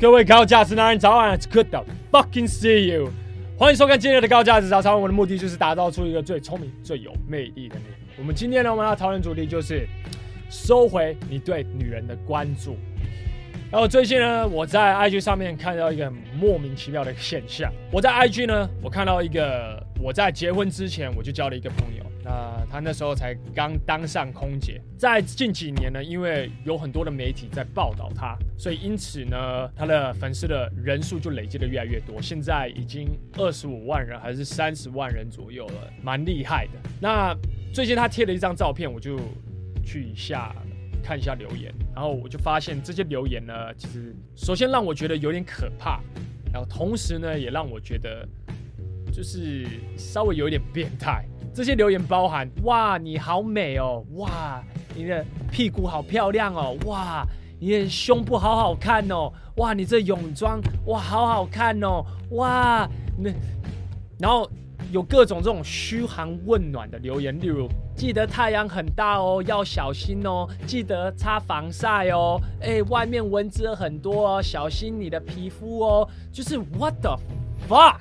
各位高价值男人早安，It's good to fucking see you。欢迎收看今天的高价值早餐。我的目的就是打造出一个最聪明、最有魅力的你。我们今天呢，我们要讨论主题就是收回你对女人的关注。然后最近呢，我在 IG 上面看到一个莫名其妙的现象。我在 IG 呢，我看到一个我在结婚之前我就交了一个朋友。那他那时候才刚当上空姐，在近几年呢，因为有很多的媒体在报道他，所以因此呢，他的粉丝的人数就累积的越来越多，现在已经二十五万人还是三十万人左右了，蛮厉害的。那最近他贴了一张照片，我就去一下看一下留言，然后我就发现这些留言呢，其实首先让我觉得有点可怕，然后同时呢，也让我觉得就是稍微有一点变态。这些留言包含：哇，你好美哦！哇，你的屁股好漂亮哦！哇，你的胸部好好看哦！哇，你这泳装哇，好好看哦！哇，那然后有各种这种嘘寒问暖的留言，例如记得太阳很大哦，要小心哦，记得擦防晒哦，哎，外面蚊子很多哦，小心你的皮肤哦。就是 What the fuck？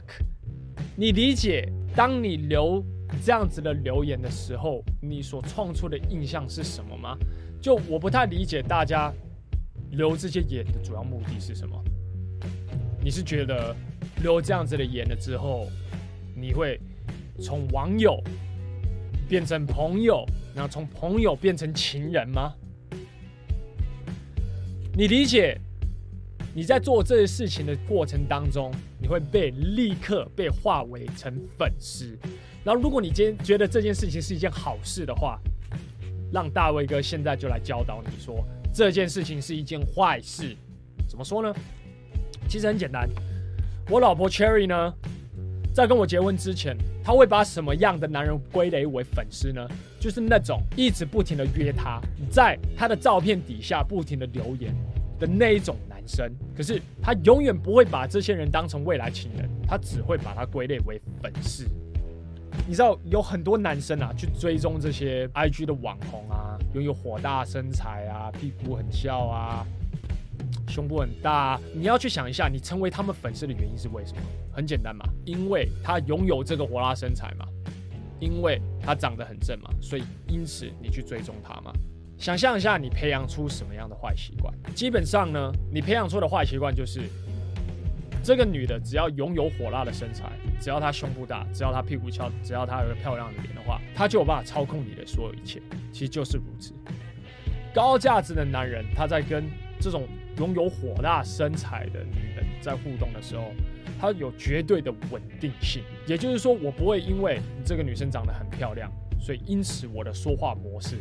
你理解？当你留。这样子的留言的时候，你所创出的印象是什么吗？就我不太理解大家留这些言的主要目的是什么？你是觉得留这样子的言了之后，你会从网友变成朋友，然后从朋友变成情人吗？你理解你在做这些事情的过程当中，你会被立刻被化为成粉丝。然后，如果你今天觉得这件事情是一件好事的话，让大卫哥现在就来教导你说这件事情是一件坏事。怎么说呢？其实很简单，我老婆 Cherry 呢，在跟我结婚之前，她会把什么样的男人归类为粉丝呢？就是那种一直不停的约她，在她的照片底下不停的留言的那一种生。可是他永远不会把这些人当成未来情人，他只会把他归类为粉丝。你知道有很多男生啊，去追踪这些 IG 的网红啊，拥有火大身材啊，屁股很翘啊，胸部很大啊。你要去想一下，你成为他们粉丝的原因是为什么？很简单嘛，因为他拥有这个火辣身材嘛，因为他长得很正嘛，所以因此你去追踪他嘛。想象一下，你培养出什么样的坏习惯？基本上呢，你培养出的坏习惯就是。这个女的只要拥有火辣的身材，只要她胸部大，只要她屁股翘，只要她有个漂亮的脸的话，她就有办法操控你的所有一切。其实就是如此。高价值的男人，他在跟这种拥有火辣身材的女人在互动的时候，他有绝对的稳定性。也就是说，我不会因为这个女生长得很漂亮，所以因此我的说话模式。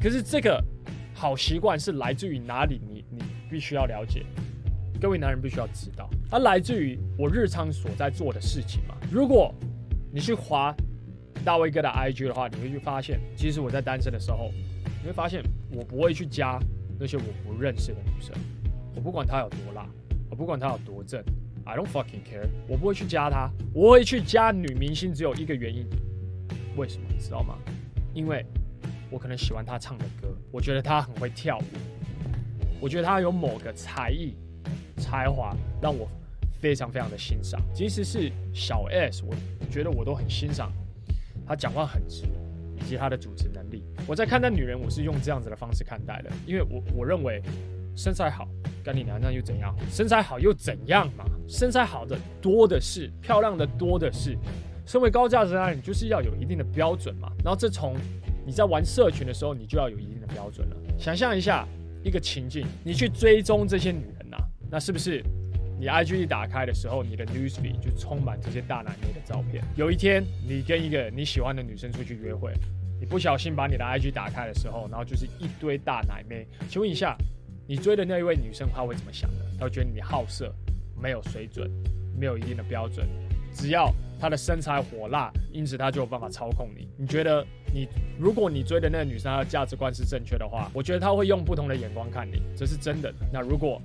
可是这个好习惯是来自于哪里？你你必须要了解。各位男人必须要知道，它来自于我日常所在做的事情嘛。如果你去划大卫哥的 IG 的话，你会去发现，其实我在单身的时候，你会发现我不会去加那些我不认识的女生。我不管她有多辣，我不管她有多正，I don't fucking care。我不会去加她，我会去加女明星，只有一个原因，为什么你知道吗？因为我可能喜欢他唱的歌，我觉得他很会跳舞，我觉得他有某个才艺。才华让我非常非常的欣赏，即使是小 S，我觉得我都很欣赏。她讲话很直，以及她的主持能力。我在看待女人，我是用这样子的方式看待的，因为我我认为身材好，跟你娘娘又怎样？身材好又怎样嘛？身材好的多的是，漂亮的多的是。身为高价值男人，就是要有一定的标准嘛。然后这从你在玩社群的时候，你就要有一定的标准了。想象一下一个情境，你去追踪这些女人呐。那是不是你 IG 一打开的时候，你的 newsfeed 就充满这些大奶妹的照片？有一天，你跟一个你喜欢的女生出去约会，你不小心把你的 IG 打开的时候，然后就是一堆大奶妹。请问一下，你追的那一位女生她会怎么想的？她会觉得你好色，没有水准，没有一定的标准。只要她的身材火辣，因此她就有办法操控你。你觉得你如果你追的那个女生她的价值观是正确的话，我觉得她会用不同的眼光看你，这是真的。那如果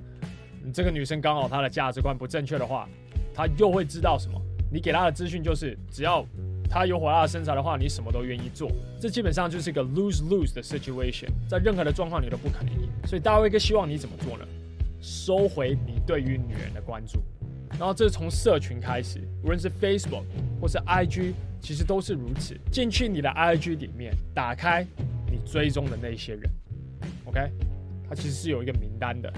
你这个女生刚好她的价值观不正确的话，她又会知道什么？你给她的资讯就是，只要她有火辣的身材的话，你什么都愿意做。这基本上就是一个 lose lose 的 situation，在任何的状况你都不可能赢。所以大卫哥希望你怎么做呢？收回你对于女人的关注。然后这是从社群开始，无论是 Facebook 或是 IG，其实都是如此。进去你的 IG 里面，打开你追踪的那些人，OK，它其实是有一个名单的。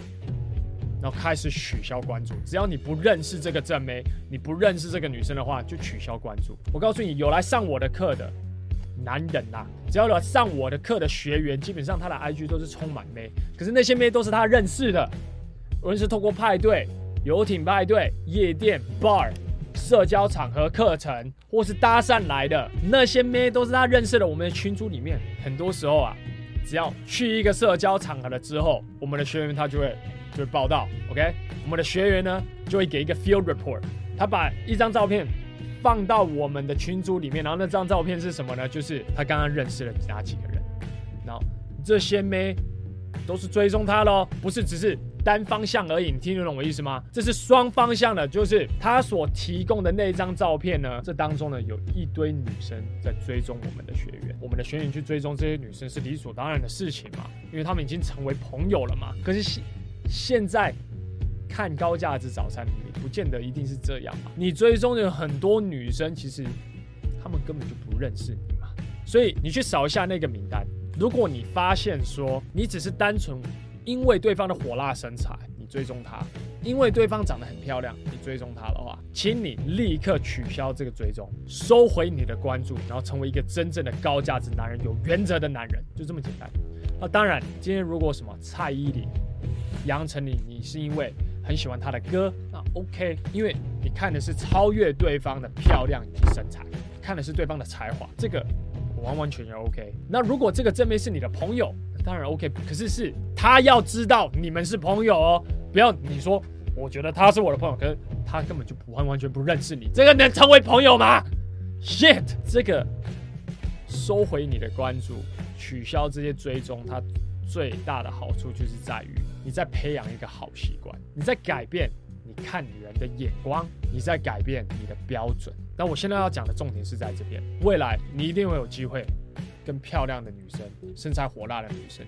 然后开始取消关注，只要你不认识这个正妹，你不认识这个女生的话，就取消关注。我告诉你，有来上我的课的男人呐、啊，只要来上我的课的学员，基本上他的 IG 都是充满妹，可是那些妹都是他认识的，无论是透过派对。游艇派对、夜店、bar、社交场合、课程，或是搭讪来的那些妹，都是他认识的。我们的群组里面，很多时候啊，只要去一个社交场合了之后，我们的学员他就会就会报道。OK，我们的学员呢就会给一个 field report，他把一张照片放到我们的群组里面，然后那张照片是什么呢？就是他刚刚认识了哪几个人，然后这些妹都是追踪他喽，不是只是。单方向而已，你听得懂我意思吗？这是双方向的，就是他所提供的那张照片呢，这当中呢有一堆女生在追踪我们的学员，我们的学员去追踪这些女生是理所当然的事情嘛，因为他们已经成为朋友了嘛。可是现在看高价值早餐，你不见得一定是这样嘛。你追踪的很多女生，其实他们根本就不认识你嘛。所以你去扫一下那个名单，如果你发现说你只是单纯。因为对方的火辣身材，你追踪他；因为对方长得很漂亮，你追踪他的话，请你立刻取消这个追踪，收回你的关注，然后成为一个真正的高价值男人、有原则的男人，就这么简单。那当然，今天如果什么蔡依林、杨丞琳，你是因为很喜欢她的歌，那 OK，因为你看的是超越对方的漂亮以及身材，看的是对方的才华，这个完完全全 OK。那如果这个正面是你的朋友，当然 OK，可是是他要知道你们是朋友哦，不要你说我觉得他是我的朋友，可是他根本就不完完全不认识你，这个能成为朋友吗？Shit，这个收回你的关注，取消这些追踪，它最大的好处就是在于你在培养一个好习惯，你在改变你看女人的眼光，你在改变你的标准。那我现在要讲的重点是在这边，未来你一定会有机会。跟漂亮的女生、身材火辣的女生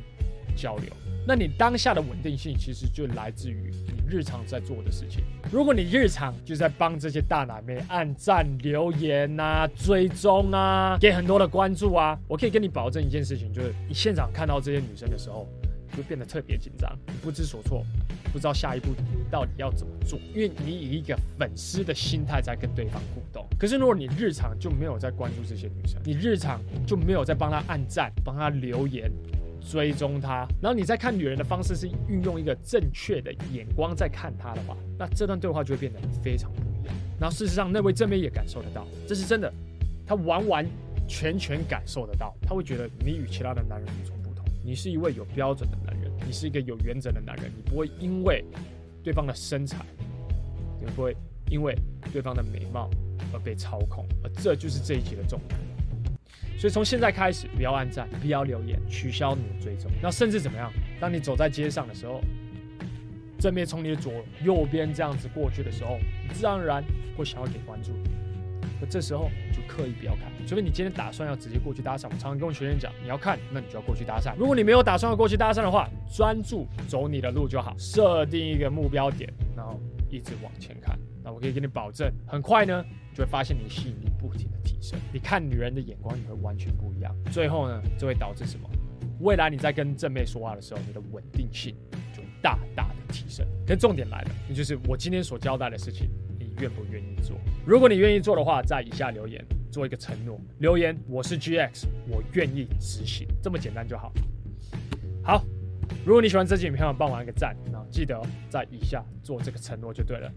交流，那你当下的稳定性其实就来自于你日常在做的事情。如果你日常就在帮这些大奶妹按赞、留言啊、追踪啊、给很多的关注啊，我可以跟你保证一件事情，就是你现场看到这些女生的时候，就变得特别紧张，你不知所措，不知道下一步到底要怎么做，因为你以一个粉丝的心态在跟对方互动。可是如果你日常就没有在关注这些女生，你日常就没有在帮她按赞、帮她留言、追踪她，然后你在看女人的方式是运用一个正确的眼光在看她的话，那这段对话就会变得非常不一样。然后事实上，那位正妹也感受得到，这是真的，她完完全全感受得到，她会觉得你与其他的男人与众不同，你是一位有标准的，你是一个有原则的男人，你不会因为对方的身材，你不会因为对方的美貌。而被操控，而这就是这一集的重点。所以从现在开始，不要按赞，不要留言，取消你的追踪。那甚至怎么样？当你走在街上的时候，正面从你的左右边这样子过去的时候，你自然而然会想要给关注。那这时候就刻意不要看，除非你今天打算要直接过去搭讪。我常常跟我学员讲，你要看，那你就要过去搭讪。如果你没有打算要过去搭讪的话，专注走你的路就好，设定一个目标点，然后一直往前看。那我可以给你保证，很快呢。你就会发现你吸引力不停的提升，你看女人的眼光也会完全不一样。最后呢，就会导致什么？未来你在跟正妹说话的时候，你的稳定性就大大的提升。可重点来了，也就是我今天所交代的事情，愿不愿意做？如果你愿意做的话，在以下留言做一个承诺，留言我是 GX，我愿意执行，这么简单就好。好，如果你喜欢这期影片，帮我按个赞，然后记得在以下做这个承诺就对了。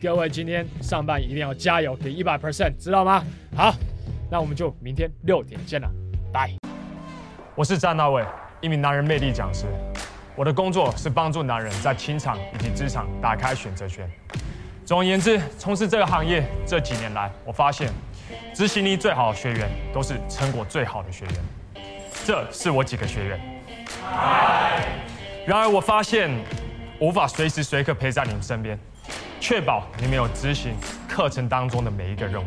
各位，今天上班一定要加油，给一百 percent，知道吗？好，那我们就明天六点见了，拜。我是詹大卫，一名男人魅力讲师。我的工作是帮助男人在情场以及职场打开选择权。总而言之，从事这个行业这几年来，我发现执行力最好的学员都是成果最好的学员。这是我几个学员。然而，我发现无法随时随刻陪在你们身边。确保你们有执行课程当中的每一个任务。